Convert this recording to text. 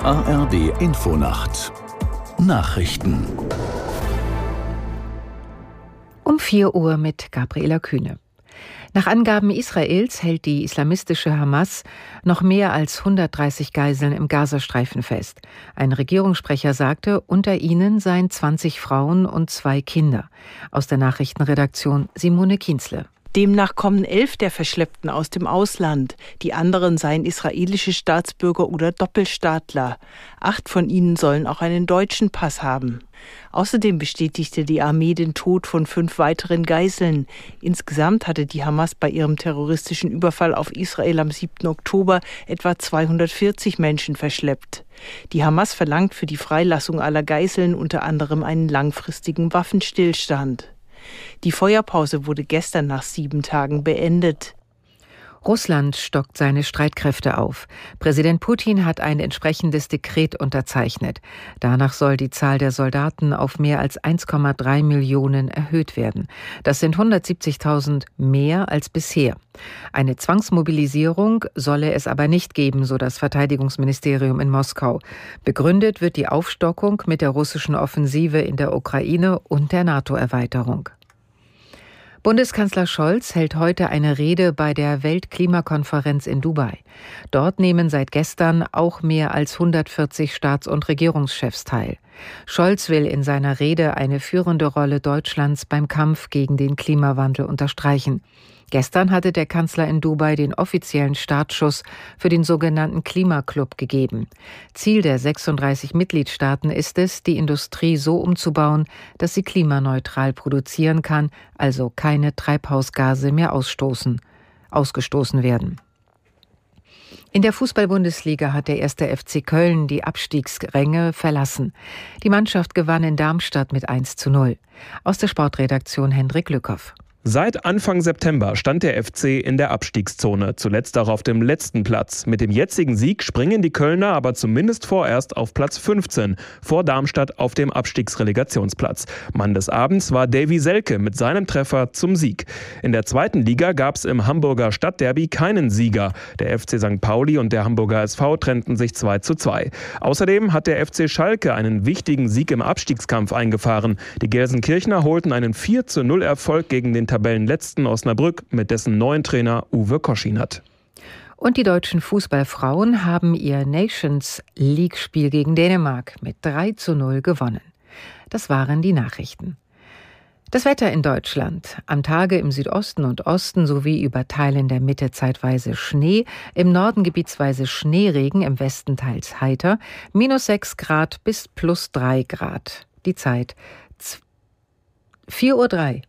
ARD Infonacht Nachrichten um 4 Uhr mit Gabriela Kühne. Nach Angaben Israels hält die islamistische Hamas noch mehr als 130 Geiseln im Gazastreifen fest. Ein Regierungssprecher sagte, unter ihnen seien 20 Frauen und zwei Kinder. Aus der Nachrichtenredaktion Simone Kienzle. Demnach kommen elf der Verschleppten aus dem Ausland. Die anderen seien israelische Staatsbürger oder Doppelstaatler. Acht von ihnen sollen auch einen deutschen Pass haben. Außerdem bestätigte die Armee den Tod von fünf weiteren Geiseln. Insgesamt hatte die Hamas bei ihrem terroristischen Überfall auf Israel am 7. Oktober etwa 240 Menschen verschleppt. Die Hamas verlangt für die Freilassung aller Geiseln unter anderem einen langfristigen Waffenstillstand. Die Feuerpause wurde gestern nach sieben Tagen beendet. Russland stockt seine Streitkräfte auf. Präsident Putin hat ein entsprechendes Dekret unterzeichnet. Danach soll die Zahl der Soldaten auf mehr als 1,3 Millionen erhöht werden. Das sind 170.000 mehr als bisher. Eine Zwangsmobilisierung solle es aber nicht geben, so das Verteidigungsministerium in Moskau. Begründet wird die Aufstockung mit der russischen Offensive in der Ukraine und der NATO-Erweiterung. Bundeskanzler Scholz hält heute eine Rede bei der Weltklimakonferenz in Dubai. Dort nehmen seit gestern auch mehr als 140 Staats- und Regierungschefs teil. Scholz will in seiner Rede eine führende Rolle Deutschlands beim Kampf gegen den Klimawandel unterstreichen. Gestern hatte der Kanzler in Dubai den offiziellen Startschuss für den sogenannten Klimaclub gegeben. Ziel der 36 Mitgliedstaaten ist es, die Industrie so umzubauen, dass sie klimaneutral produzieren kann, also keine Treibhausgase mehr ausstoßen, ausgestoßen werden. In der Fußball-Bundesliga hat der erste FC Köln die Abstiegsränge verlassen. Die Mannschaft gewann in Darmstadt mit 1 zu 0. Aus der Sportredaktion Hendrik Lückhoff. Seit Anfang September stand der FC in der Abstiegszone, zuletzt auch auf dem letzten Platz. Mit dem jetzigen Sieg springen die Kölner aber zumindest vorerst auf Platz 15, vor Darmstadt auf dem Abstiegsrelegationsplatz. Mann des Abends war Davy Selke mit seinem Treffer zum Sieg. In der zweiten Liga gab es im Hamburger Stadtderby keinen Sieger. Der FC St. Pauli und der Hamburger SV trennten sich 2 zu 2. Außerdem hat der FC Schalke einen wichtigen Sieg im Abstiegskampf eingefahren. Die Gelsenkirchner holten einen 4 zu 0 Erfolg gegen den Tabellenletzten Osnabrück mit dessen neuen Trainer Uwe Koschinat. Und die deutschen Fußballfrauen haben ihr Nations League-Spiel gegen Dänemark mit 3 zu 0 gewonnen. Das waren die Nachrichten. Das Wetter in Deutschland. Am Tage im Südosten und Osten sowie über Teilen der Mitte zeitweise Schnee, im Norden gebietsweise Schneeregen, im Westen teils heiter, minus 6 Grad bis plus 3 Grad. Die Zeit 4.03 Uhr.